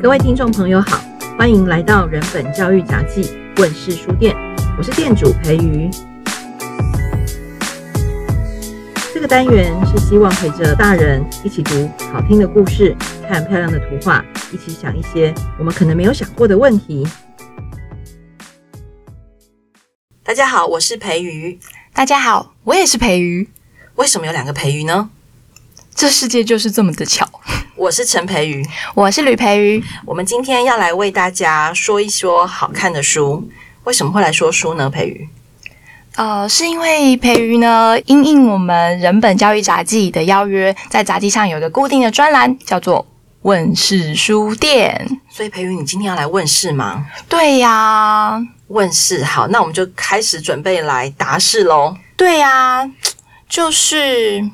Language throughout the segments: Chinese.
各位听众朋友好，欢迎来到人本教育杂记问世书店，我是店主培瑜。这个单元是希望陪着大人一起读好听的故事，看漂亮的图画，一起想一些我们可能没有想过的问题。大家好，我是培瑜。大家好，我也是培瑜。为什么有两个培瑜呢？这世界就是这么的巧。我是陈培瑜，我是吕培瑜。我们今天要来为大家说一说好看的书。为什么会来说书呢？培瑜？呃，是因为培瑜呢，因应我们人本教育杂记的邀约，在杂记上有一个固定的专栏，叫做问世书店。所以培瑜，你今天要来问世吗？对呀，问世。好，那我们就开始准备来答世喽。对呀。就是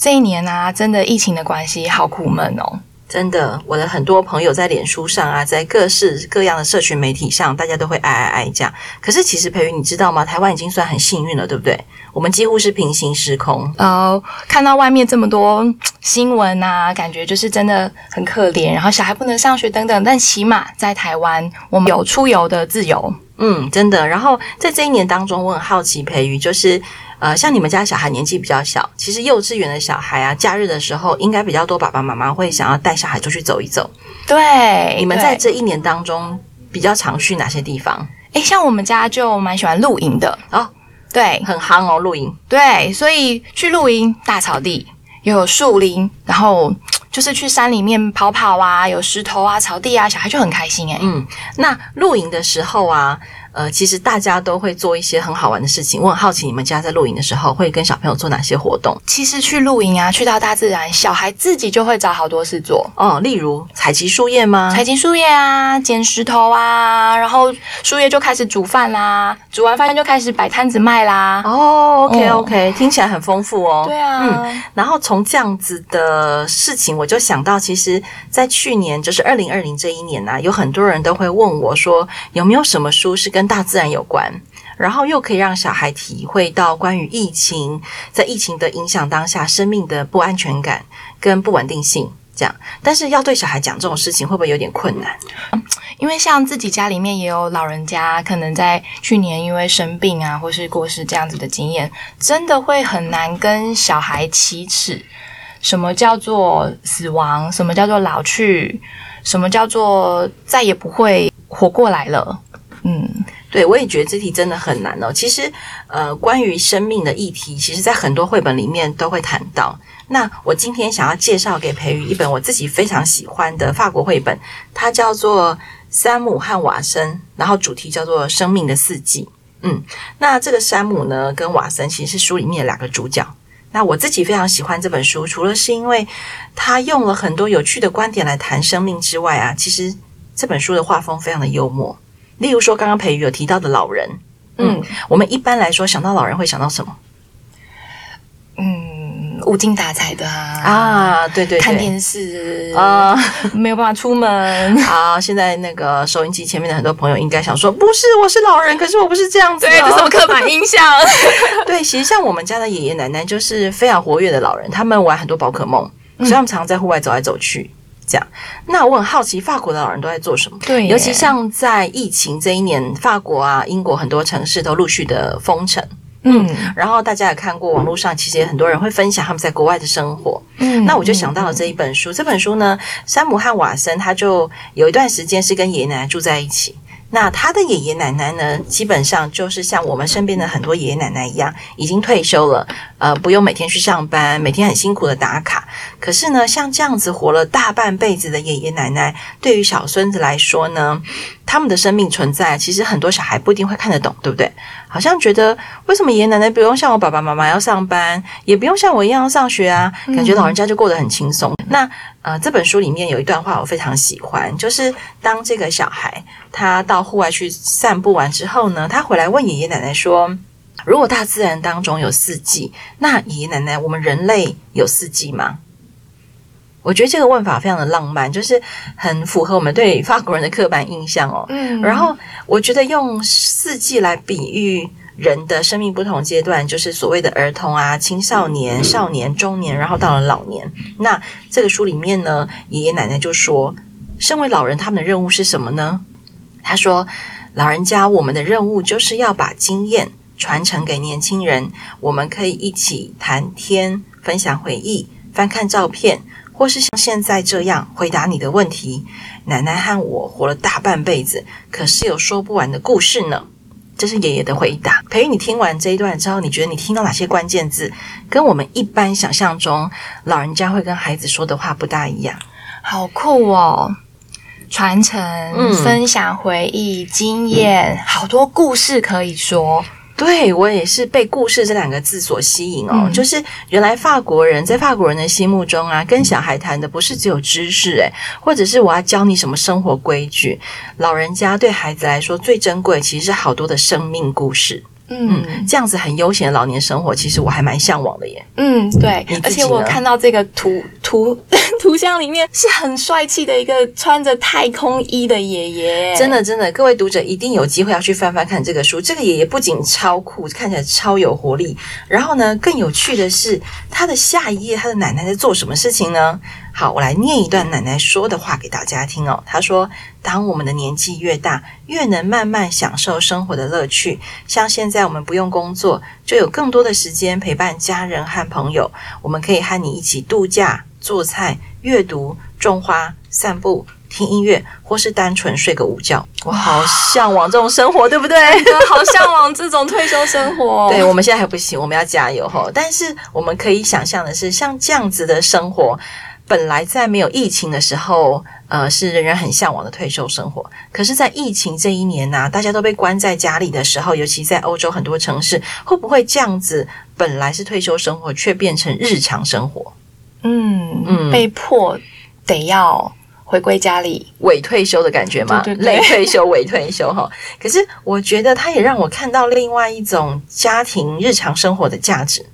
这一年啊，真的疫情的关系，好苦闷哦。真的，我的很多朋友在脸书上啊，在各式各样的社群媒体上，大家都会哀哀哀这样。可是其实培瑜，你知道吗？台湾已经算很幸运了，对不对？我们几乎是平行时空。呃，看到外面这么多新闻啊，感觉就是真的很可怜。然后小孩不能上学等等，但起码在台湾，我们有出游的自由。嗯，真的。然后在这一年当中，我很好奇，培瑜就是。呃，像你们家小孩年纪比较小，其实幼稚园的小孩啊，假日的时候应该比较多，爸爸妈妈会想要带小孩出去走一走。对，你们在这一年当中比较常去哪些地方？诶，像我们家就蛮喜欢露营的哦，对，很夯哦，露营。对，所以去露营，大草地又有树林，然后就是去山里面跑跑啊，有石头啊，草地啊，小孩就很开心诶。嗯，那露营的时候啊。呃，其实大家都会做一些很好玩的事情。我很好奇，你们家在露营的时候会跟小朋友做哪些活动？其实去露营啊，去到大自然，小孩自己就会找好多事做哦。例如采集树叶吗？采集树叶啊，捡石头啊，然后树叶就开始煮饭啦，煮完饭就开始摆摊子卖啦。哦，OK OK，嗯，听起来很丰富哦。对啊，嗯。然后从这样子的事情，我就想到，其实，在去年就是二零二零这一年呢，啊，有很多人都会问我说，有没有什么书是跟跟大自然有关，然后又可以让小孩体会到关于疫情，在疫情的影响当下，生命的不安全感跟不稳定性，这样。但是要对小孩讲这种事情，会不会有点困难？因为像自己家里面也有老人家，可能在去年因为生病啊，或是过世这样子的经验，真的会很难跟小孩启齿。什么叫做死亡？什么叫做老去？什么叫做再也不会活过来了？嗯，对，我也觉得这题真的很难哦。其实，呃，关于生命的议题，其实在很多绘本里面都会谈到。那我今天想要介绍给培宇一本我自己非常喜欢的法国绘本，它叫做《山姆和瓦森》，然后主题叫做《生命的四季》。嗯，那这个山姆呢，跟瓦森其实是书里面的两个主角。那我自己非常喜欢这本书，除了是因为他用了很多有趣的观点来谈生命之外啊，其实这本书的画风非常的幽默。例如说，刚刚培瑜有提到的老人，嗯，我们一般来说想到老人会想到什么？嗯，无精打采的啊，啊对，对对，看电视啊，没有办法出门 啊。现在那个收音机前面的很多朋友应该想说，不是，我是老人，可是我不是这样子，对，这是什么刻板印象？对，其实像我们家的爷爷奶奶就是非常活跃的老人，他们玩很多宝可梦，所以他们常常在户外走来走去。这样，那我很好奇，法国的老人都在做什么？对，尤其像在疫情这一年，法国啊、英国很多城市都陆续的封城。嗯，然后大家也看过网络上，其实也很多人会分享他们在国外的生活。嗯，那我就想到了这一本书。这本书呢，山姆和瓦森他就有一段时间是跟爷爷奶奶住在一起。那他的爷爷奶奶呢，基本上就是像我们身边的很多爷爷奶奶一样，已经退休了，呃，不用每天去上班，每天很辛苦的打卡。可是呢，像这样子活了大半辈子的爷爷奶奶，对于小孙子来说呢，他们的生命存在，其实很多小孩不一定会看得懂，对不对？好像觉得为什么爷爷奶奶不用像我爸爸妈妈要上班，也不用像我一样要上学啊？感觉老人家就过得很轻松。嗯、那呃，这本书里面有一段话我非常喜欢，就是当这个小孩他到户外去散步完之后呢，他回来问爷爷奶奶说：“如果大自然当中有四季，那爷爷奶奶，我们人类有四季吗？”我觉得这个问法非常的浪漫，就是很符合我们对法国人的刻板印象哦。嗯，然后我觉得用四季来比喻人的生命不同阶段，就是所谓的儿童啊、青少年、少年、中年，然后到了老年。那这个书里面呢，爷爷奶奶就说，身为老人，他们的任务是什么呢？他说：“老人家，我们的任务就是要把经验传承给年轻人。我们可以一起谈天，分享回忆，翻看照片，或是像现在这样回答你的问题。奶奶和我活了大半辈子，可是有说不完的故事呢。”这是爷爷的回答。培育，你听完这一段之后，你觉得你听到哪些关键字，跟我们一般想象中老人家会跟孩子说的话不大一样？好酷哦！传承、嗯、分享回忆、经验，好多故事可以说。对，我也是被“故事”这两个字所吸引哦。嗯、就是原来法国人在法国人的心目中啊，跟小孩谈的不是只有知识，诶，或者是我要教你什么生活规矩。老人家对孩子来说最珍贵，其实是好多的生命故事。嗯，这样子很悠闲的老年生活，其实我还蛮向往的耶。嗯，对，而且我看到这个图图 图像里面是很帅气的一个穿着太空衣的爷爷。真的，真的，各位读者一定有机会要去翻翻看这个书。这个爷爷不仅超酷，看起来超有活力，然后呢，更有趣的是他的下一页，他的奶奶在做什么事情呢？好，我来念一段奶奶说的话给大家听哦。她说：“当我们的年纪越大，越能慢慢享受生活的乐趣。像现在我们不用工作，就有更多的时间陪伴家人和朋友。我们可以和你一起度假、做菜、阅读、种花、散步、听音乐，或是单纯睡个午觉。我好向往这种生活，对不对？好向往这种退休生活。对，我们现在还不行，我们要加油哈。但是我们可以想象的是，像这样子的生活。”本来在没有疫情的时候，呃，是人人很向往的退休生活。可是，在疫情这一年呢、啊，大家都被关在家里的时候，尤其在欧洲很多城市，会不会这样子？本来是退休生活，却变成日常生活？嗯嗯，被迫得要回归家里，伪退休的感觉吗？对对对，类退休、伪退休哈。可是，我觉得它也让我看到另外一种家庭日常生活的价值。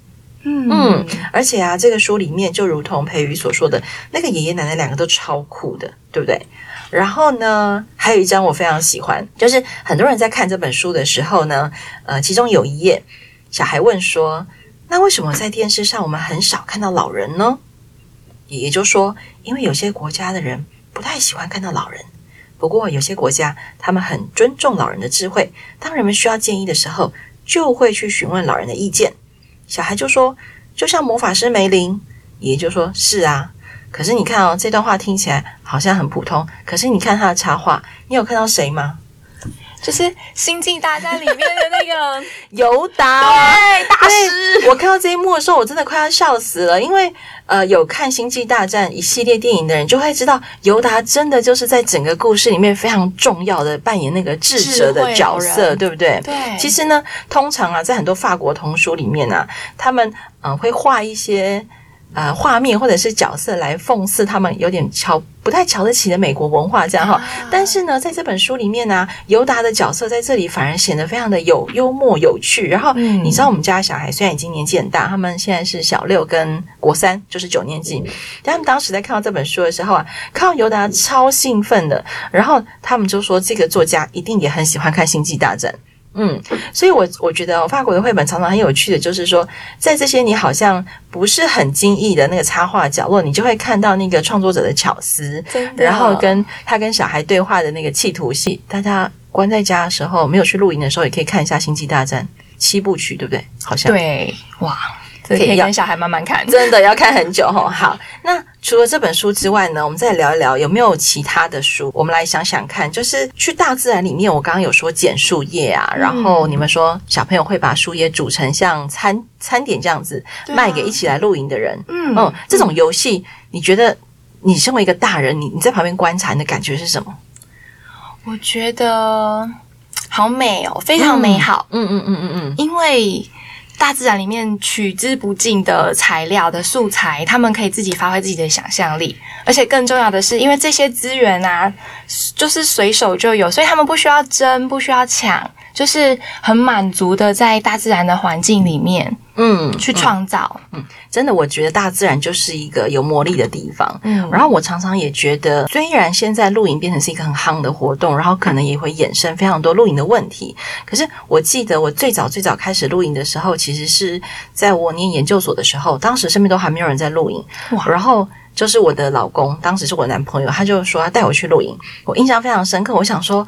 嗯，而且啊，这个书里面就如同培瑜所说的，那个爷爷奶奶两个都超酷的，对不对？然后呢，还有一张我非常喜欢，就是很多人在看这本书的时候呢，呃，其中有一页，小孩问说：“那为什么在电视上我们很少看到老人呢？”爷爷就说：“因为有些国家的人不太喜欢看到老人，不过有些国家他们很尊重老人的智慧，当人们需要建议的时候，就会去询问老人的意见。”小孩就说：“就像魔法师梅林。”爷爷就说：“是啊。”可是你看哦，这段话听起来好像很普通。可是你看他的插画，你有看到谁吗？就是《星际大战》里面的那个 尤达，对，大师。我看到这一幕的时候，我真的快要笑死了，因为呃，有看《星际大战》一系列电影的人就会知道，尤达真的就是在整个故事里面非常重要的扮演那个智者的角色，对不对？对。其实呢，通常啊，在很多法国童书里面啊，他们嗯、呃、会画一些。呃，画面或者是角色来讽刺他们有点瞧不太瞧得起的美国文化，这样哈。啊、但是呢，在这本书里面呢、啊，尤达的角色在这里反而显得非常的有幽默有趣。然后，嗯、你知道我们家小孩虽然已经年纪很大，他们现在是小六跟国三，就是九年级。但他们当时在看到这本书的时候啊，看到尤达超兴奋的，然后他们就说，这个作家一定也很喜欢看《星际大战》。嗯，所以我，我我觉得法国的绘本常常很有趣的，就是说，在这些你好像不是很经意的那个插画角落，你就会看到那个创作者的巧思，然后跟他跟小孩对话的那个企图戏。大家关在家的时候，没有去露营的时候，也可以看一下《星际大战》七部曲，对不对？好像对，哇。可以跟小孩慢慢看，真的要看很久哈。好，那除了这本书之外呢，我们再聊一聊有没有其他的书？我们来想想看，就是去大自然里面，我刚刚有说捡树叶啊，然后你们说小朋友会把树叶煮成像餐餐点这样子卖给一起来露营的人。嗯，嗯，这种游戏，你觉得你身为一个大人，你你在旁边观察，你的感觉是什么？我觉得好美哦，非常美好。嗯嗯嗯嗯嗯，因为。大自然里面取之不尽的材料的素材，他们可以自己发挥自己的想象力，而且更重要的是，因为这些资源啊，就是随手就有，所以他们不需要争，不需要抢，就是很满足的在大自然的环境里面。嗯，去创造嗯。嗯，真的，我觉得大自然就是一个有魔力的地方。嗯，然后我常常也觉得，虽然现在露营变成是一个很夯的活动，然后可能也会衍生非常多露营的问题。可是我记得我最早最早开始露营的时候，其实是在我念研究所的时候，当时身边都还没有人在露营。哇，然后。就是我的老公，当时是我男朋友，他就说要带我去露营，我印象非常深刻。我想说，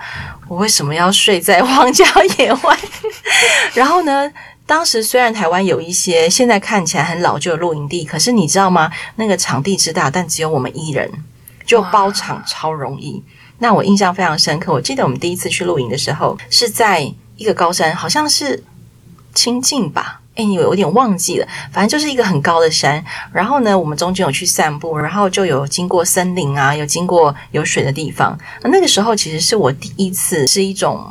我为什么要睡在荒郊野外？然后呢，当时虽然台湾有一些现在看起来很老旧的露营地，可是你知道吗？那个场地之大，但只有我们一人，就包场超容易。那我印象非常深刻。我记得我们第一次去露营的时候，是在一个高山，好像是清境吧。哎，你有点忘记了，反正就是一个很高的山。然后呢，我们中间有去散步，然后就有经过森林啊，有经过有水的地方。那个时候其实是我第一次是一种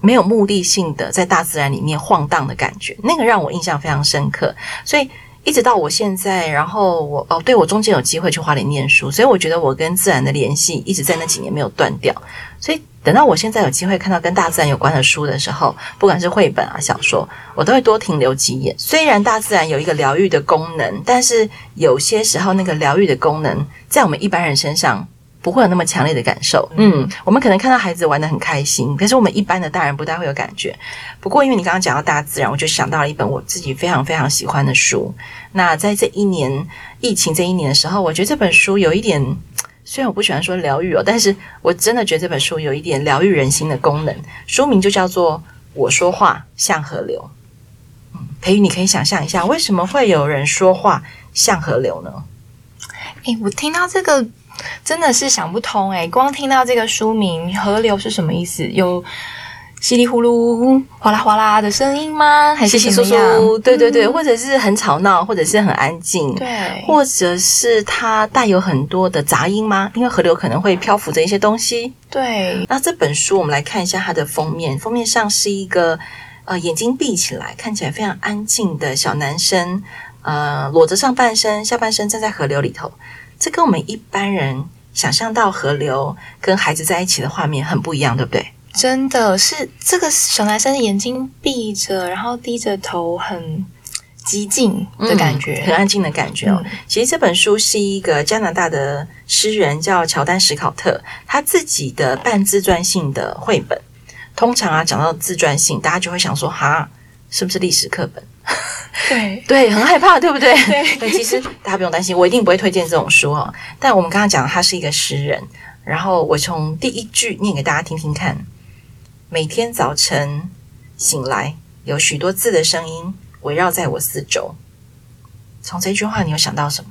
没有目的性的在大自然里面晃荡的感觉，那个让我印象非常深刻。所以一直到我现在，然后我哦，对，我中间有机会去花莲念书，所以我觉得我跟自然的联系一直在那几年没有断掉。所以。等到我现在有机会看到跟大自然有关的书的时候，不管是绘本啊、小说，我都会多停留几眼。虽然大自然有一个疗愈的功能，但是有些时候那个疗愈的功能在我们一般人身上不会有那么强烈的感受。嗯，我们可能看到孩子玩的很开心，可是我们一般的大人不太会有感觉。不过因为你刚刚讲到大自然，我就想到了一本我自己非常非常喜欢的书。那在这一年疫情这一年的时候，我觉得这本书有一点。虽然我不喜欢说疗愈哦，但是我真的觉得这本书有一点疗愈人心的功能。书名就叫做《我说话像河流》。嗯，培育，你可以想象一下，为什么会有人说话像河流呢？诶，我听到这个真的是想不通诶，光听到这个书名“河流”是什么意思？有。稀里呼噜、哗啦哗啦的声音吗？还是稀稀疏疏？对对对，或者是很吵闹，或者是很安静，对，或者是它带有很多的杂音吗？因为河流可能会漂浮着一些东西。对，那这本书我们来看一下它的封面，封面上是一个呃眼睛闭起来，看起来非常安静的小男生，呃裸着上半身，下半身站在河流里头。这跟我们一般人想象到河流跟孩子在一起的画面很不一样，对不对？真的是这个小男生眼睛闭着，然后低着头，很寂静的感觉，嗯、很安静的感觉哦。嗯、其实这本书是一个加拿大的诗人叫乔丹·史考特他自己的半自传性的绘本。通常啊，讲到自传性，大家就会想说：哈，是不是历史课本？对对，很害怕，对不对？对，对，其实大家不用担心，我一定不会推荐这种书哦。但我们刚刚讲，他是一个诗人，然后我从第一句念给大家听听看。每天早晨醒来，有许多字的声音围绕在我四周。从这句话，你有想到什么？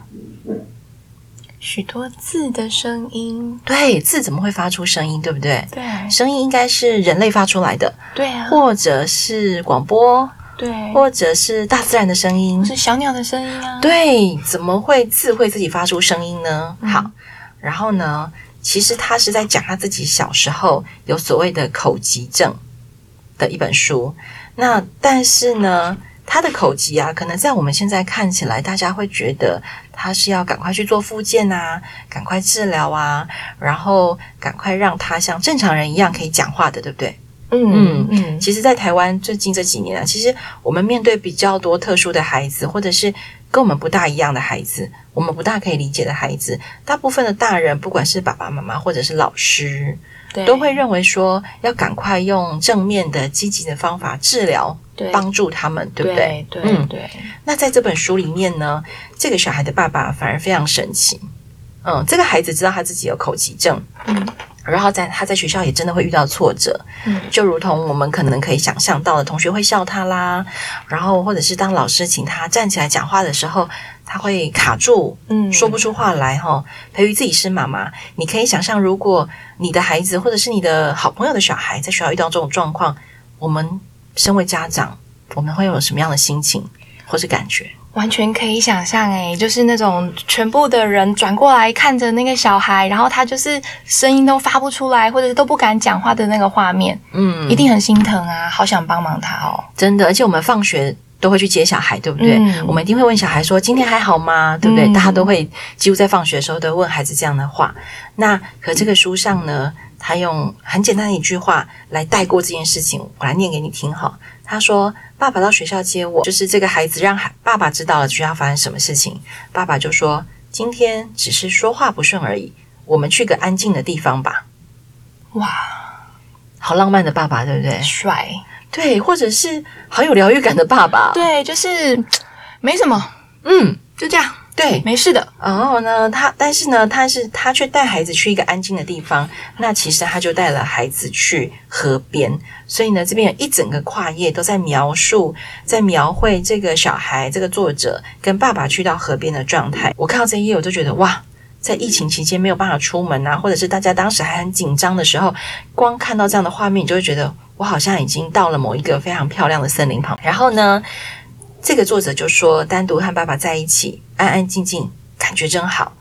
许多字的声音，对，字怎么会发出声音？对不对？对，声音应该是人类发出来的，对啊，或者是广播，对，或者是大自然的声音，是小鸟的声音啊。对，怎么会自会自己发出声音呢？嗯、好，然后呢？其实他是在讲他自己小时候有所谓的口疾症的一本书。那但是呢，他的口疾啊，可能在我们现在看起来，大家会觉得他是要赶快去做复健啊，赶快治疗啊，然后赶快让他像正常人一样可以讲话的，对不对？嗯嗯嗯。其实，在台湾最近这几年啊，其实我们面对比较多特殊的孩子，或者是。跟我们不大一样的孩子，我们不大可以理解的孩子，大部分的大人，不管是爸爸妈妈或者是老师，对都会认为说要赶快用正面的、积极的方法治疗，帮助他们，对不对？对，对嗯，对。那在这本书里面呢，这个小孩的爸爸反而非常神奇。嗯，这个孩子知道他自己有口疾症，嗯。然后在他在学校也真的会遇到挫折，嗯，就如同我们可能可以想象到的，同学会笑他啦，然后或者是当老师请他站起来讲话的时候，他会卡住，嗯，说不出话来哈。培育自己是妈妈，你可以想象，如果你的孩子或者是你的好朋友的小孩在学校遇到这种状况，我们身为家长，我们会有什么样的心情或是感觉？完全可以想象，诶，就是那种全部的人转过来看着那个小孩，然后他就是声音都发不出来，或者是都不敢讲话的那个画面，嗯，一定很心疼啊，好想帮忙他哦，真的。而且我们放学都会去接小孩，对不对？嗯，我们一定会问小孩说：“今天还好吗？”对不对？嗯，大家都会几乎在放学的时候都问孩子这样的话。那可这个书上呢，他用很简单的一句话来带过这件事情，我来念给你听哈。他说：“爸爸到学校接我，就是这个孩子让孩爸爸知道了学校发生什么事情。爸爸就说：‘今天只是说话不顺而已，我们去个安静的地方吧。’哇，好浪漫的爸爸，对不对？帅，对，或者是好有疗愈感的爸爸，对，就是没什么，嗯，就这样。”对，没事的。然后呢，他但是呢，他是他却带孩子去一个安静的地方。那其实他就带了孩子去河边。所以呢，这边有一整个跨页都在描述，在描绘这个小孩，这个作者跟爸爸去到河边的状态。我看到这一页，我就觉得哇，在疫情期间没有办法出门啊，或者是大家当时还很紧张的时候，光看到这样的画面，你就会觉得我好像已经到了某一个非常漂亮的森林旁。然后呢，这个作者就说，单独和爸爸在一起，安安静静，感觉真好。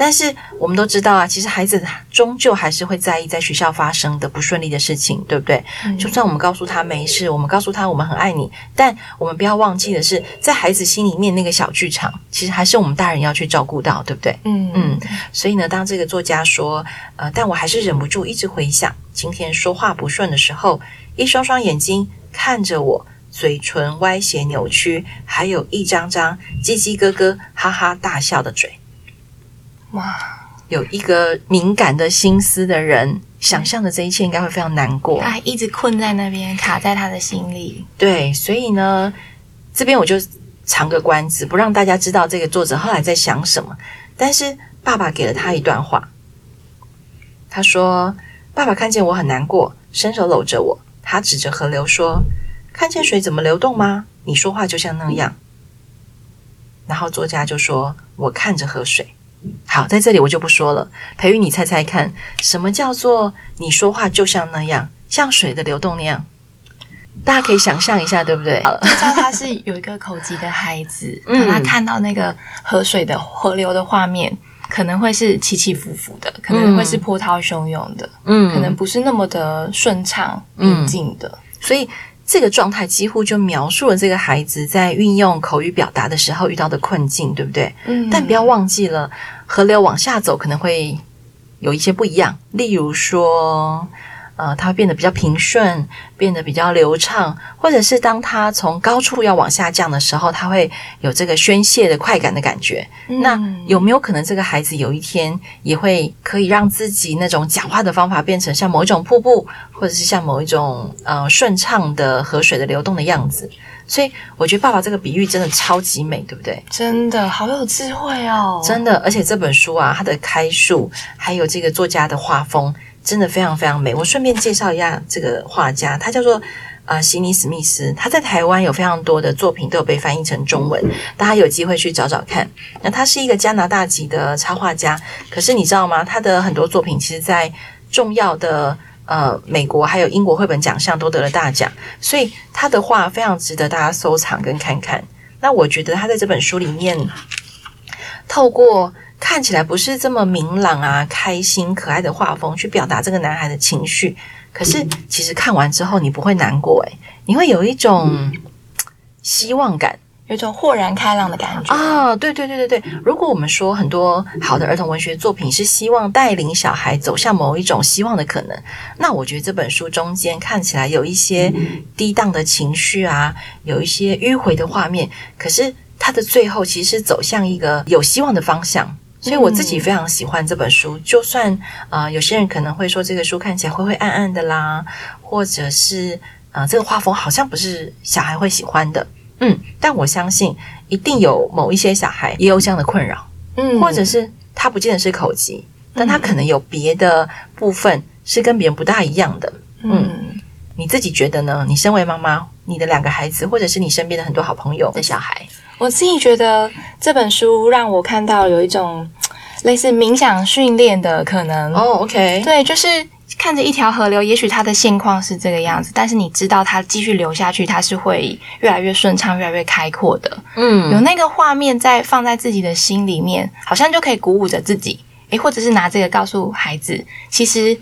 但是我们都知道啊，其实孩子终究还是会在意在学校发生的不顺利的事情，对不对？嗯。就算我们告诉他没事，我们告诉他我们很爱你，但我们不要忘记的是，在孩子心里面那个小剧场，其实还是我们大人要去照顾到，对不对？嗯嗯。所以呢，当这个作家说，呃，但我还是忍不住一直回想今天说话不顺的时候，一双双眼睛看着我，嘴唇歪斜扭曲，还有一张张叽叽咯咯、哈哈大笑的嘴。哇，有一个敏感的心思的人，想象的这一切应该会非常难过。他一直困在那边，卡在他的心里。对，所以呢，这边我就藏个关子，不让大家知道这个作者后来在想什么。但是爸爸给了他一段话，他说：“爸爸看见我很难过，伸手搂着我，他指着河流说：‘看见水怎么流动吗？你说话就像那样。’然后作家就说：‘我看着河水。’”好，在这里我就不说了。培育，你猜猜看，什么叫做你说话就像那样，像水的流动那样？大家可以想象一下，对不对？知道他是有一个口疾的孩子，嗯，他看到那个河水的河流的画面，可能会是起起伏伏的，可能会是波涛汹涌的，嗯，可能不是那么的顺畅、平静的，嗯，所以。这个状态几乎就描述了这个孩子在运用口语表达的时候遇到的困境，对不对？嗯。但不要忘记了，河流往下走可能会有一些不一样，例如说。呃，它会变得比较平顺，变得比较流畅，或者是当它从高处要往下降的时候，它会有这个宣泄的快感的感觉。嗯。那有没有可能这个孩子有一天也会可以让自己那种讲话的方法变成像某一种瀑布，或者是像某一种呃顺畅的河水的流动的样子？所以我觉得爸爸这个比喻真的超级美，对不对？真的好有智慧哦！真的，而且这本书啊，它的开述还有这个作家的画风。真的非常非常美。我顺便介绍一下这个画家，他叫做呃席尼史密斯。他在台湾有非常多的作品都有被翻译成中文，大家有机会去找找看。那他是一个加拿大籍的插画家，可是你知道吗？他的很多作品其实，在重要的呃美国还有英国绘本奖项都得了大奖，所以他的画非常值得大家收藏跟看看。那我觉得他在这本书里面透过。看起来不是这么明朗啊，开心可爱的画风去表达这个男孩的情绪，可是其实看完之后你不会难过诶，你会有一种希望感，有一种豁然开朗的感觉啊！对对对对对，如果我们说很多好的儿童文学作品是希望带领小孩走向某一种希望的可能，那我觉得这本书中间看起来有一些低档的情绪啊，有一些迂回的画面，可是它的最后其实是走向一个有希望的方向。所以我自己非常喜欢这本书，嗯、就算啊、呃，有些人可能会说这个书看起来灰灰暗暗的啦，或者是啊、呃，这个画风好像不是小孩会喜欢的，嗯，但我相信一定有某一些小孩也有这样的困扰，嗯，或者是他不见得是口疾，但他可能有别的部分是跟别人不大一样的，嗯，嗯，你自己觉得呢？你身为妈妈，你的两个孩子，或者是你身边的很多好朋友的小孩。我自己觉得这本书让我看到有一种类似冥想训练的可能哦。Oh, OK，对，就是看着一条河流，也许它的现况是这个样子，但是你知道它继续流下去，它是会越来越顺畅、越来越开阔的。嗯，有那个画面在放在自己的心里面，好像就可以鼓舞着自己。诶，或者是拿这个告诉孩子，其实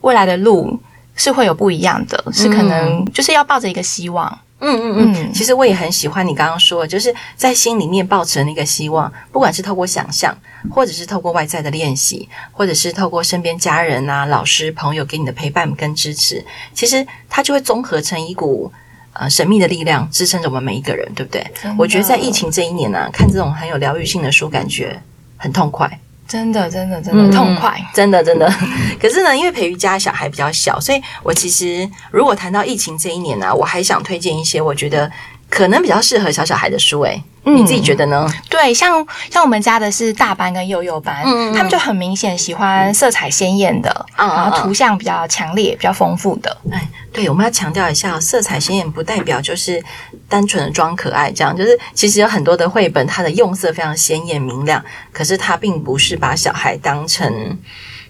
未来的路是会有不一样的，是可能就是要抱着一个希望。嗯嗯嗯，其实我也很喜欢你刚刚说的，就是在心里面抱持那个希望，不管是透过想象，或者是透过外在的练习，或者是透过身边家人啊、老师、朋友给你的陪伴跟支持，其实它就会综合成一股呃神秘的力量，支撑着我们每一个人，对不对？我觉得在疫情这一年呢、啊，看这种很有疗愈性的书，感觉很痛快。真的，真的，真的痛快，嗯、真的，真的。可是呢，因为培育家小孩比较小，所以我其实如果谈到疫情这一年呢、啊，我还想推荐一些我觉得可能比较适合小小孩的书。诶，嗯，你自己觉得呢？对，像像我们家的是大班跟幼幼班，嗯，他们就很明显喜欢色彩鲜艳的，嗯，然后图像比较强烈、比较丰富的。哎，对，我们要强调一下，色彩鲜艳不代表就是单纯的装可爱，这样就是其实有很多的绘本，它的用色非常鲜艳明亮，可是它并不是把小孩当成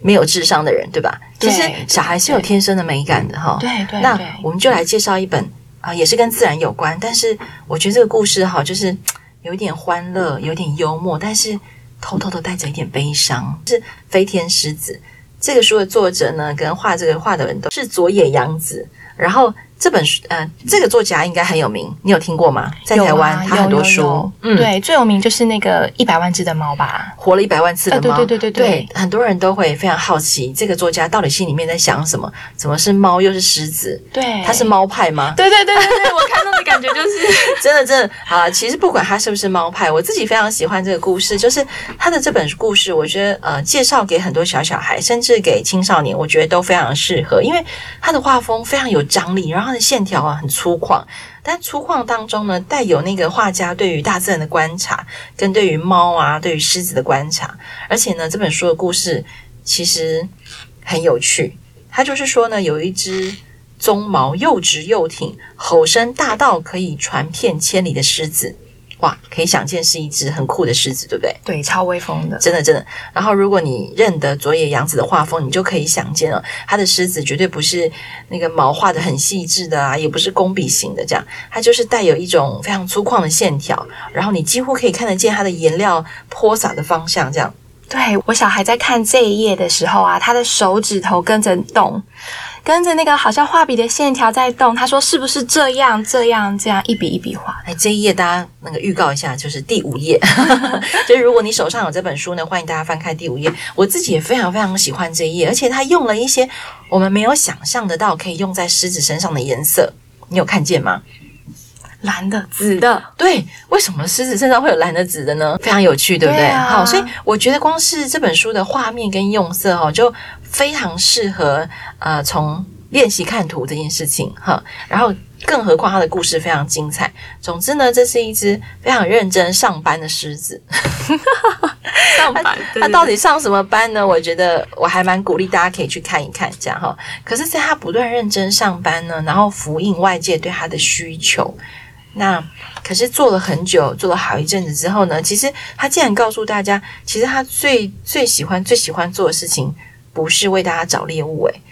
没有智商的人，对吧？对，其实小孩是有天生的美感的哈。对对，那我们就来介绍一本啊，也是跟自然有关，但是我觉得这个故事哈，就是。有一点欢乐，有点幽默，但是偷偷的带着一点悲伤。是飞天狮子这个书的作者呢，跟画这个画的人都是佐野洋子，然后。这本书，呃，这个作家应该很有名，你有听过吗？在台湾，啊、他很多书，嗯，对，最有名就是那个一百万只的猫吧，活了一百万次的猫，对对对对，对，很多人都会非常好奇，这个作家到底心里面在想什么？怎么是猫又是狮子？对，他是猫派吗？对对对对对，我看到感觉就是 真的真的啊！其实不管他是不是猫派，我自己非常喜欢这个故事，就是他的这本故事，我觉得呃，介绍给很多小小孩，甚至给青少年，我觉得都非常适合，因为他的画风非常有张力，然后他的线条啊很。粗犷，但粗犷当中呢，带有那个画家对于大自然的观察，跟对于猫啊、对于狮子的观察。而且呢，这本书的故事其实很有趣。它就是说呢，有一只鬃毛又直又挺、吼声大到可以传遍千里的狮子。哇，可以想见是一只很酷的狮子，对不对？对，超威风的，真的真的。然后，如果你认得佐野洋子的画风，你就可以想见了，他的狮子绝对不是那个毛画的很细致的啊，也不是工笔型的，这样，它就是带有一种非常粗犷的线条。然后，你几乎可以看得见它的颜料泼洒的方向，这样。对，我小孩在看这一页的时候啊，他的手指头跟着动。跟着那个好像画笔的线条在动，他说是不是这样这样这样一笔一笔画？哎，这一页大家那个预告一下，就是第五页。就是如果你手上有这本书呢，欢迎大家翻开第五页。我自己也非常非常喜欢这一页，而且他用了一些我们没有想象得到可以用在狮子身上的颜色，你有看见吗？蓝的、紫的，对，为什么狮子身上会有蓝的、紫的呢？非常有趣，对不对？对啊、好，所以我觉得光是这本书的画面跟用色哦，就非常适合呃从练习看图这件事情哈。然后，更何况它的故事非常精彩。总之呢，这是一只非常认真上班的狮子。上班，它到底上什么班呢？我觉得我还蛮鼓励大家可以去看一看，这样哈。可是，在他不断认真上班呢，然后符应外界对他的需求。那可是做了很久，做了好一阵子之后呢，其实他竟然告诉大家，其实他最最喜欢、最喜欢做的事情，不是为大家找猎物。诶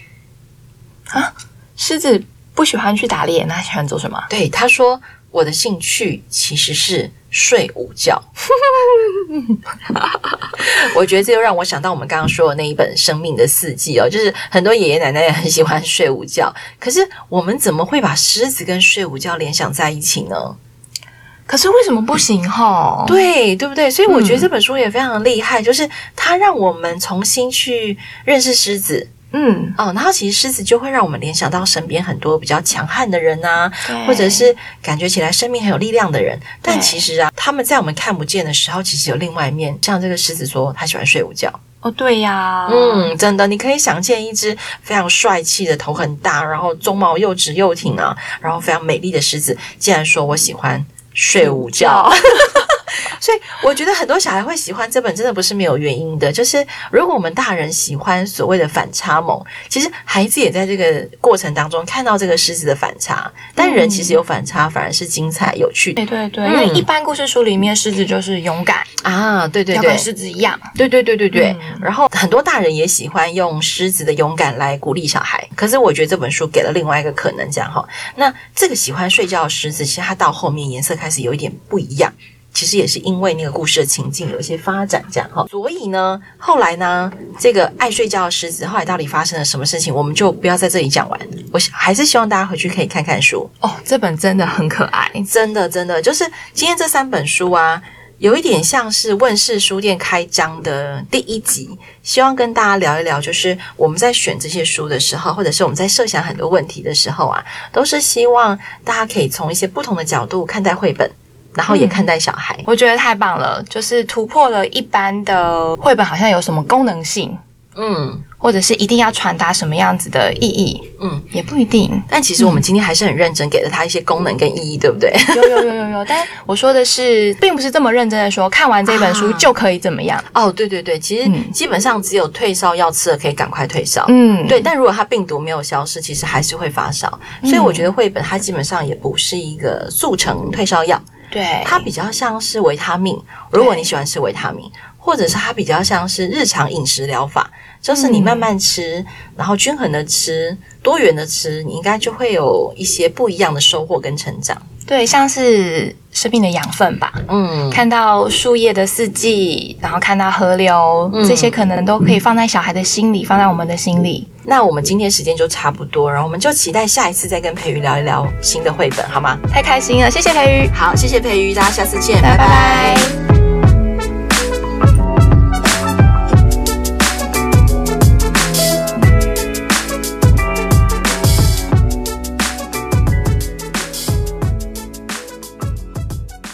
啊，狮子不喜欢去打猎，那喜欢做什么？对，他说。我的兴趣其实是睡午觉，我觉得这又让我想到我们刚刚说的那一本《生命的四季》哦，就是很多爷爷奶奶也很喜欢睡午觉，可是我们怎么会把狮子跟睡午觉联想在一起呢？可是为什么不行哈？对，对不对？所以我觉得这本书也非常厉害，嗯、就是它让我们重新去认识狮子。嗯哦，然后其实狮子就会让我们联想到身边很多比较强悍的人啊，或者是感觉起来生命很有力量的人。但其实啊，他们在我们看不见的时候，其实有另外一面。像这个狮子说，他喜欢睡午觉。哦，对呀，嗯，真的，你可以想见一只非常帅气的头很大，然后鬃毛又直又挺啊，然后非常美丽的狮子，竟然说我喜欢睡午觉。所以我觉得很多小孩会喜欢这本，真的不是没有原因的。就是如果我们大人喜欢所谓的反差萌，其实孩子也在这个过程当中看到这个狮子的反差。但人其实有反差，反而是精彩有趣的。对对对，因为一般故事书里面狮子就是勇敢啊，对对对，跟狮子一样。对对对对对。然后很多大人也喜欢用狮子的勇敢来鼓励小孩。可是我觉得这本书给了另外一个可能，这样哈。那这个喜欢睡觉的狮子，其实它到后面颜色开始有一点不一样。其实也是因为那个故事的情境有一些发展，这样哈，所以呢，后来呢，这个爱睡觉的狮子后来到底发生了什么事情，我们就不要在这里讲完。我还是希望大家回去可以看看书哦，这本真的很可爱，真的真的就是今天这三本书啊，有一点像是问世书店开张的第一集，希望跟大家聊一聊，就是我们在选这些书的时候，或者是我们在设想很多问题的时候啊，都是希望大家可以从一些不同的角度看待绘本。然后也看待小孩，嗯，我觉得太棒了，就是突破了一般的绘本好像有什么功能性，嗯，或者是一定要传达什么样子的意义？嗯，也不一定。但其实我们今天还是很认真，给了他一些功能跟意义，对不对？有有有有有。但我说的是，并不是这么认真的说，看完这本书就可以怎么样？啊、哦，对对对，其实基本上只有退烧药吃了可以赶快退烧。嗯，对。但如果它病毒没有消失，其实还是会发烧。所以我觉得绘本它基本上也不是一个速成退烧药，对，它比较像是维他命。如果你喜欢吃维他命。或者是它比较像是日常饮食疗法，就是你慢慢吃，嗯、然后均衡的吃，多元的吃，你应该就会有一些不一样的收获跟成长。对，像是生命的养分吧。嗯，看到树叶的四季，然后看到河流，嗯、这些可能都可以放在小孩的心里，放在我们的心里。那我们今天时间就差不多，然后我们就期待下一次再跟培瑜聊一聊新的绘本，好吗？太开心了，谢谢培瑜。好，谢谢培瑜，大家下次见，拜拜。拜拜。